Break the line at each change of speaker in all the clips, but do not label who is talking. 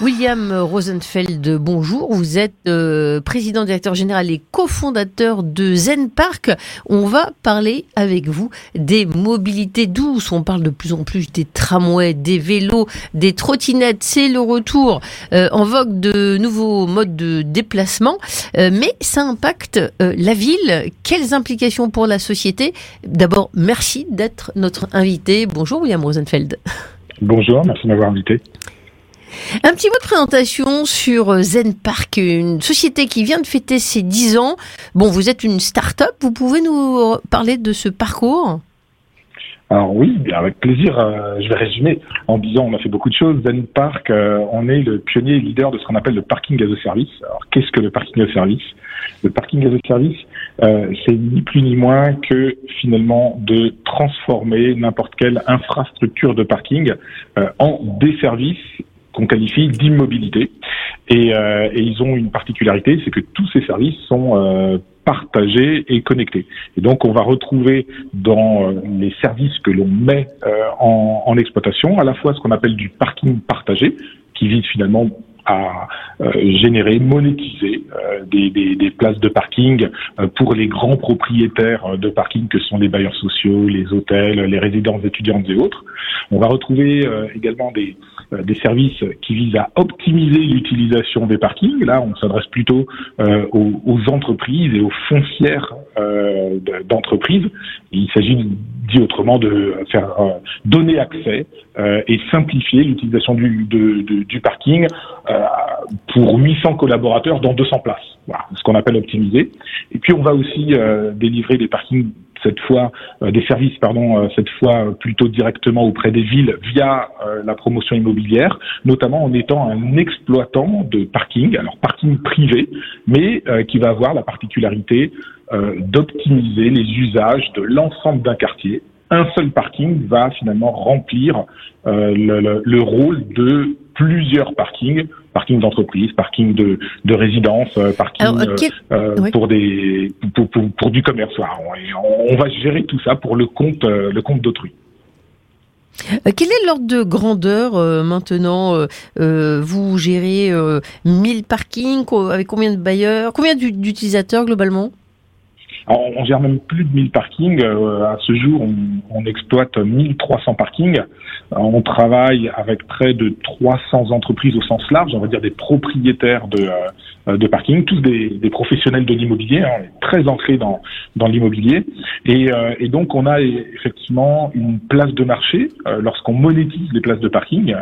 William Rosenfeld, bonjour. Vous êtes euh, président, directeur général et cofondateur de Zen Park. On va parler avec vous des mobilités douces. On parle de plus en plus des tramways, des vélos, des trottinettes. C'est le retour euh, en vogue de nouveaux modes de déplacement. Euh, mais ça impacte la ville. Quelles implications pour la société? D'abord, merci d'être notre invité. Bonjour William Rosenfeld.
Bonjour, merci de m'avoir invité.
Un petit mot de présentation sur euh, Zen Park, une société qui vient de fêter ses 10 ans. Bon, vous êtes une start-up, vous pouvez nous parler de ce parcours?
Alors oui, avec plaisir. Euh, je vais résumer en disant on a fait beaucoup de choses. Zen Park, euh, on est le pionnier et leader de ce qu'on appelle le parking as a service. Alors qu'est-ce que le parking as a service? Le parking as a service, c'est ni plus ni moins que finalement de transformer n'importe quelle infrastructure de parking en des services qu'on qualifie d'immobilité. Et, euh, et, ils ont une particularité, c'est que tous ces services sont euh, partagés et connectés. Et donc on va retrouver dans euh, les services que l'on met euh, en, en, exploitation à la fois ce qu'on appelle du parking partagé, qui vise finalement à euh, générer, monétiser euh, des, des, des, places de parking pour les grands propriétaires de parking que sont les bailleurs sociaux, les hôtels, les résidences étudiantes et autres. On va retrouver également des, des services qui visent à optimiser l'utilisation des parkings. Là, on s'adresse plutôt aux, aux, entreprises et aux foncières d'entreprises. Il s'agit, dit autrement, de faire donner accès et simplifier l'utilisation du, du parking pour 800 collaborateurs dans 200 places. Voilà, ce qu'on appelle optimiser. Et puis on va aussi euh, délivrer des parkings cette fois euh, des services pardon euh, cette fois plutôt directement auprès des villes via la promotion immobilière notamment en étant un exploitant de parking alors parking privé mais qui va avoir la particularité d'optimiser les usages de l'ensemble d'un quartier. Un seul parking va finalement remplir le, le, le rôle de plusieurs parkings, parking d'entreprise, parking de, de résidence, euh, parking euh, euh, pour des pour, pour, pour du commerce. On, on, va gérer tout ça pour le compte le compte d'autrui.
Quel est l'ordre de grandeur maintenant Vous gérez 1000 parkings avec combien de bailleurs Combien d'utilisateurs globalement?
On, gère même plus de 1000 parkings. à ce jour, on, on exploite 1300 parkings. On travaille avec près de 300 entreprises au sens large, on va dire des propriétaires de, euh, de parking, tous des, professionnels de l'immobilier, hein, très ancrés dans, dans l'immobilier. Et, euh, et, donc on a effectivement une place de marché euh, lorsqu'on monétise les places de parking.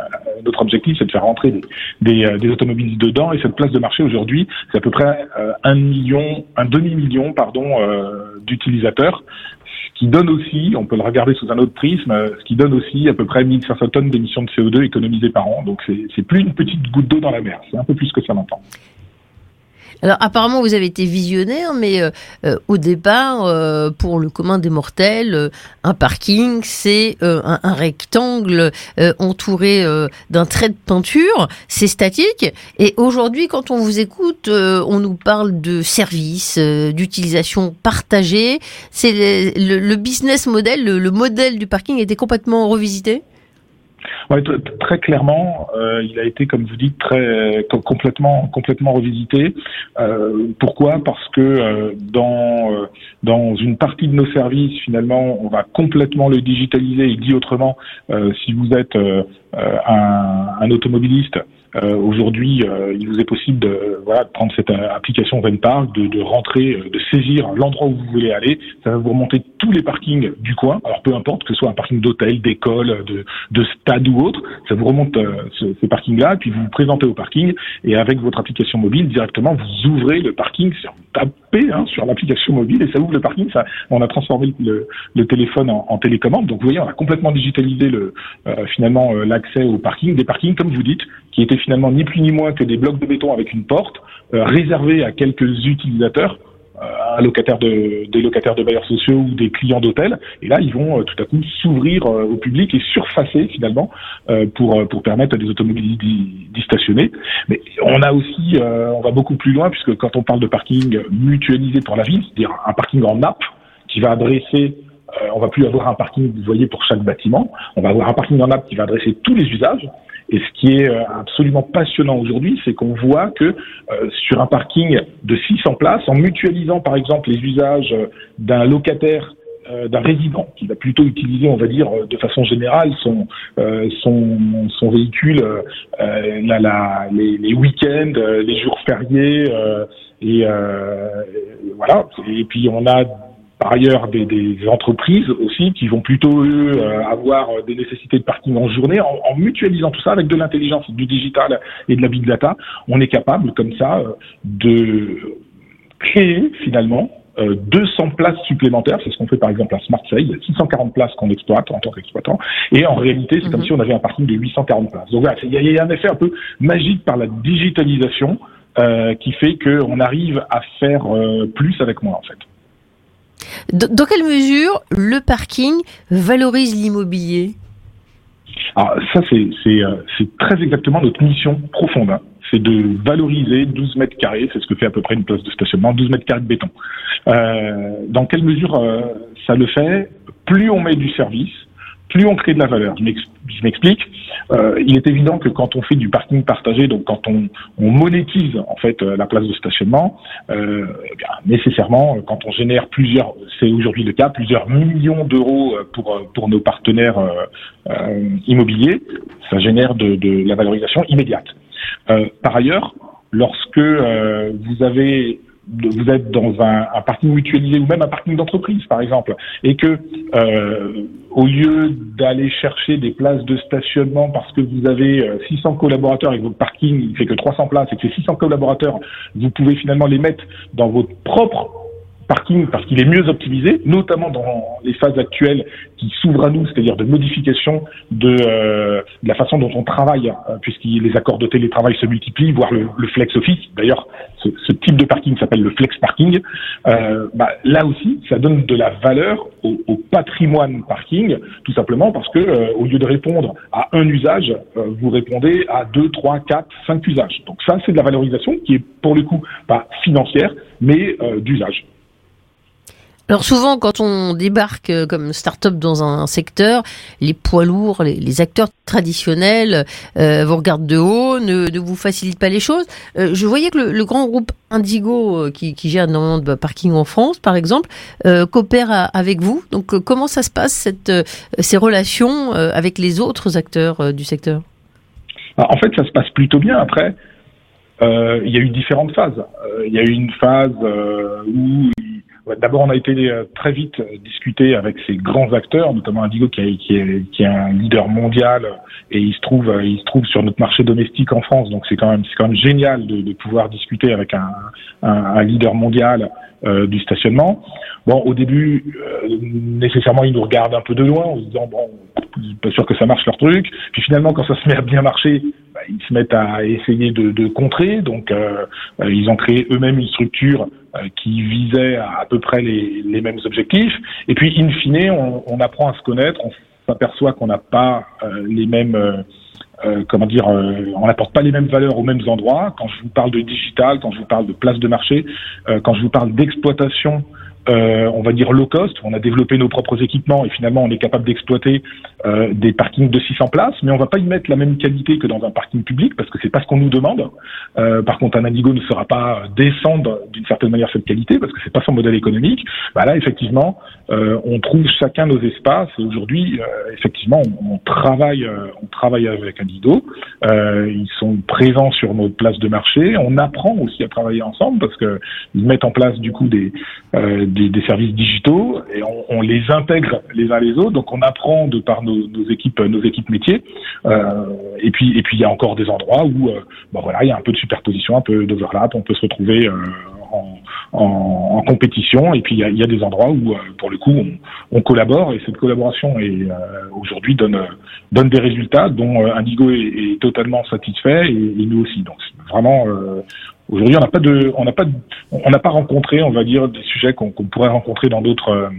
notre objectif, c'est de faire rentrer des, des, automobilistes dedans. Et cette place de marché aujourd'hui, c'est à peu près un million, un demi-million, pardon, d'utilisateurs qui donne aussi, on peut le regarder sous un autre prisme, ce qui donne aussi à peu près 1500 tonnes d'émissions de CO2 économisées par an. Donc c'est plus une petite goutte d'eau dans la mer, c'est un peu plus que ça maintenant.
Alors apparemment vous avez été visionnaire, mais euh, euh, au départ, euh, pour le commun des mortels, un parking c'est un, un, rectangle entouré d'un trait de peinture, c'est statique. Et aujourd'hui, quand on vous écoute, on nous parle de services, d'utilisation partagée. C'est le, le, business model, le, le modèle du parking était complètement revisité?
Ouais, très clairement, euh, il a été, comme vous dites, très complètement complètement revisité. Euh, pourquoi? Parce que euh, dans dans une partie de nos services, finalement, on va complètement le digitaliser. Et dit autrement, si vous êtes un automobiliste euh, Aujourd'hui, euh, il vous est possible de, voilà, de prendre cette euh, application Venpark, de, de rentrer, euh, de saisir l'endroit où vous voulez aller. Ça va vous remonter tous les parkings du coin. Alors peu importe que ce soit un parking d'hôtel, d'école, de, de stade ou autre, ça vous remonte ce, ces parkings-là, puis vous vous présentez au parking et avec votre application mobile directement vous ouvrez le parking. Tapez hein, sur l'application mobile et ça ouvre le parking. Ça, on a transformé le, le téléphone en, en, télécommande. Donc vous voyez, on a complètement digitalisé le finalement l'accès au parking. Des parkings, comme vous dites, qui étaient finalement ni plus ni moins que des blocs de béton avec une porte, euh, réservés à quelques utilisateurs, euh, locataire de, des locataires de bailleurs sociaux ou des clients d'hôtels. Et là, ils vont tout à coup s'ouvrir au public et surfacer finalement pour pour permettre à des automobiles d'y stationner. Mais on a aussi, on va beaucoup plus loin puisque quand on parle de parking mutualisé pour la ville, c'est-à-dire un parking en nappe qui va adresser euh, on va plus avoir un parking, vous voyez, pour chaque bâtiment. On va avoir un parking en nappe qui va adresser tous les usages. Et ce qui est euh, absolument passionnant aujourd'hui, c'est qu'on voit que euh, sur un parking de 600 places, en mutualisant par exemple les usages d'un locataire d'un résident qui va plutôt utiliser, on va dire, de façon générale son son, son véhicule la, la, les, les week-ends, les jours fériés et voilà. Et puis on a par ailleurs des, des, entreprises aussi qui vont plutôt euh, avoir des nécessités de parking en journée. En, en mutualisant tout ça avec de l'intelligence, du digital et de la big data, on est capable comme ça euh, de créer finalement 200 euh, places supplémentaires, c'est ce qu'on fait par exemple à Smart Sale, 640 places qu'on exploite en tant qu'exploitant, et en réalité c'est comme mhm. si on avait un parking de 840 places. Donc voilà, il y, a un effet un peu magique par la digitalisation euh, qui fait qu'on arrive à faire plus avec moins en fait.
Dans quelle mesure le parking valorise l'immobilier?
Alors ça, euh, c'est très exactement notre mission profonde. Hein. C'est de valoriser 12 mètres carrés, c'est ce que fait à peu près une place de stationnement, 12 mètres carrés de béton. Euh, dans quelle mesure euh, ça le fait? Plus on met du service, plus on crée de la valeur. Je m'explique. Euh, il est évident que quand on fait du parking partagé, donc quand on, on monétise en fait euh, la place de stationnement, euh, eh nécessairement, quand on génère plusieurs, c'est aujourd'hui le cas, plusieurs millions d'euros pour pour nos partenaires immobiliers, ça génère de la valorisation immédiate. par ailleurs, lorsque vous avez vous êtes dans un, un, parking mutualisé ou même un parking d'entreprise, par exemple, et que euh, au lieu d'aller chercher des places de stationnement parce que vous avez 600 euh, collaborateurs et que votre parking ne fait que 300 places et que ces 600 collaborateurs, vous pouvez finalement les mettre dans votre propre parking parce qu'il est mieux optimisé, notamment dans les phases actuelles qui s'ouvrent à nous, c'est-à-dire de modification de, euh, la façon dont on travaille, euh, puisque les accords de télétravail se multiplient, voire le, flex office. D'ailleurs, ce, type de parking s'appelle le flex parking. Euh, bah, là aussi, ça donne de la valeur au, patrimoine parking, tout simplement parce que au lieu de répondre à un usage, vous répondez à deux, trois, quatre, cinq usages. Donc ça, c'est de la valorisation qui est pour le coup pas financière, mais d'usage.
Alors souvent, quand on débarque euh, comme start-up dans un secteur, les poids lourds, les, acteurs traditionnels euh, vous regardent de haut, ne, vous facilitent pas les choses. Euh, je voyais que le, grand groupe Indigo, qui, gère énormément de parking en France, par exemple, coopère avec vous. Donc comment ça se passe, cette, ces relations avec les autres acteurs du secteur?
En fait, ça se passe plutôt bien. Après, il y a eu différentes phases. Il y a eu une phase où D'abord, on a été euh, très vite euh, discuté avec ces grands acteurs, notamment Indigo qui, est, qui est un leader mondial et il se trouve, euh, il se trouve sur notre marché domestique en France. Donc c'est quand même, c'est quand même génial de, de, pouvoir discuter avec un, un, un leader mondial euh, du stationnement. Bon, au début, euh, nécessairement, ils nous regardent un peu de loin en se disant bon, pas sûr que ça marche leur truc. Puis finalement, quand ça se met à bien marcher, bah, ils se mettent à essayer de, de contrer. Donc, euh, ils ont créé eux-mêmes une structure qui visait à, peu près les, les, mêmes objectifs. Et puis, in fine, on, on apprend à se connaître. On s'aperçoit qu'on n'a pas les mêmes euh, comment dire, euh, on n'apporte pas les mêmes valeurs aux mêmes endroits. Quand je vous parle de digital, quand je vous parle de place de marché, euh, quand je vous parle d'exploitation euh, on va dire low cost. On a développé nos propres équipements et finalement on est capable d'exploiter euh, des parkings de 600 places, mais on va pas y mettre la même qualité que dans un parking public parce que c'est pas ce qu'on nous demande. Euh, par contre, un Indigo ne sera pas descendre d'une certaine manière cette qualité parce que c'est pas son modèle économique. Bah là, effectivement, on trouve chacun nos espaces et aujourd'hui, effectivement, on, travaille, on travaille avec Indigo. ils sont présents sur nos places de marché. On apprend aussi à travailler ensemble parce que ils mettent en place du coup des des, services digitaux et on, les intègre les uns les autres. Donc on apprend de par nos, équipes, nos équipes métiers. Euh, et puis et puis il y a encore des endroits où euh, bon, voilà, il y a un peu de superposition, un peu d'overlap. On peut se retrouver euh, en, compétition. Et puis il y a, des endroits où, pour le coup, on, collabore et cette collaboration est aujourd'hui donne donne des résultats dont Indigo est, totalement satisfait et, nous aussi. Donc vraiment, Aujourd'hui, on n'a pas de, on n'a pas, on n'a pas rencontré, on va dire, des sujets qu'on pourrait rencontrer dans d'autres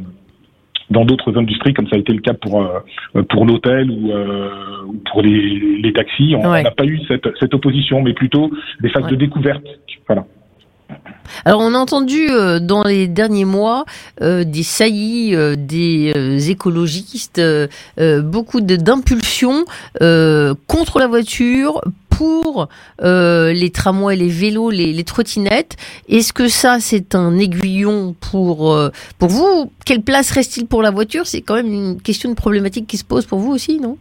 dans d'autres industries, comme ça a été le cas pour euh, pour l'hôtel ou, euh, pour les, les taxis. On n'a pas eu cette, cette opposition, mais plutôt des phases de découverte. Voilà.
Alors on a entendu euh, dans les derniers mois euh, des saillies, euh, des écologistes, beaucoup d'impulsions contre la voiture, pour les tramways, les vélos, les, trottinettes. Est-ce que ça, c'est un aiguillon pour, pour vous Quelle place reste-t-il pour la voiture? C'est quand même une question de problématique qui se pose pour vous aussi, non?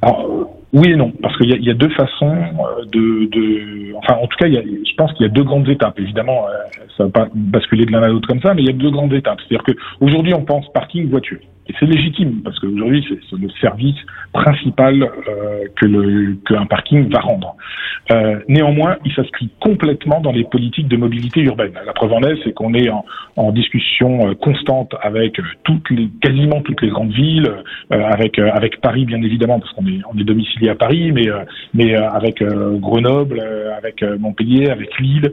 Alors, oui et non, parce qu'il y, a deux façons de, de, enfin en tout cas, je pense qu'il y a deux grandes étapes. Évidemment, ça va pas basculer de l'un à l'autre comme ça, mais il y a deux grandes étapes. C'est-à-dire qu'aujourd'hui, on pense parking voiture. Et c'est légitime, parce qu'aujourd'hui, c'est le service principal euh, que qu'un parking va rendre. Euh, néanmoins, il s'inscrit complètement dans les politiques de mobilité urbaine. La preuve en est, c'est qu'on est en, en, discussion euh, constante avec toutes les, quasiment toutes les grandes villes, euh, avec euh, avec Paris bien évidemment, parce qu'on est on est domicilié à Paris, mais mais avec Grenoble, avec Montpellier, avec Lille.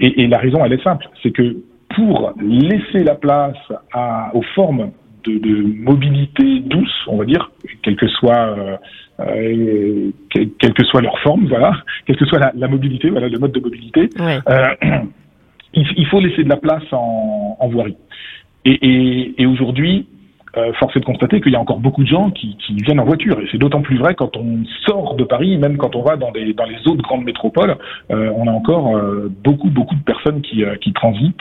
Et, et, la raison, elle est simple, c'est que pour laisser la place à, aux formes de, de, mobilité douce, on va dire, quelle que soit euh, euh quelle, que soit leur forme, voilà, quelle que soit la, la mobilité, voilà le mode de mobilité, euh, il, il, faut laisser de la place en, en voirie. Et, et, et aujourd'hui, euh, force est de constater qu'il y a encore beaucoup de gens qui, viennent en voiture. Et c'est d'autant plus vrai quand on sort de Paris, même quand on va dans, des, dans les autres grandes métropoles, euh, on a encore euh, beaucoup, beaucoup de personnes qui, euh, transitent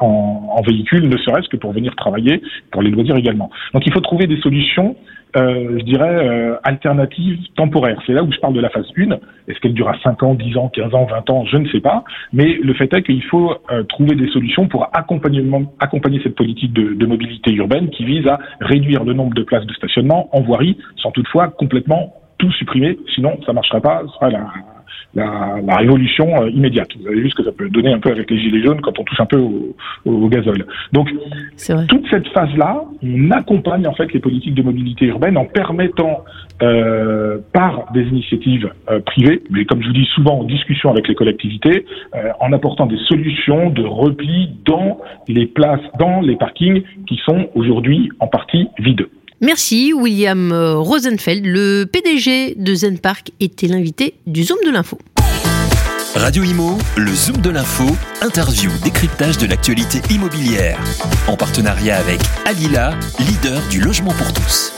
en, en véhicule, ne serait-ce que pour venir travailler, pour les loisirs également. Donc il faut trouver des solutions je dirais, euh, alternative temporaire. C'est là où je parle de la phase 1. Est-ce qu'elle durera 5 ans, 10 ans, 15 ans, 20 ans? Je ne sais pas. Mais le fait est qu'il faut euh, trouver des solutions pour accompagner, accompagner cette politique de, de, mobilité urbaine qui vise à réduire le nombre de places de stationnement en voirie, sans toutefois complètement tout supprimer. Sinon, ça ne marchera pas. La, la révolution euh, immédiate. Vous avez vu ce que ça peut donner un peu avec les gilets jaunes quand on touche un peu au, au, gazole. Donc, toute cette phase-là, on accompagne en fait les politiques de mobilité urbaine en permettant euh, par des initiatives euh, privées, mais comme je vous dis souvent en discussion avec les collectivités, euh, en apportant des solutions de repli dans les places, dans les parkings qui sont aujourd'hui en partie vides.
Merci William euh, Rosenfeld, le PDG de Zen Park était l'invité du Zoom de l'info.
Radio Imo, le Zoom de l'info, interview, décryptage de l'actualité immobilière. En partenariat avec Alila, leader du logement pour tous.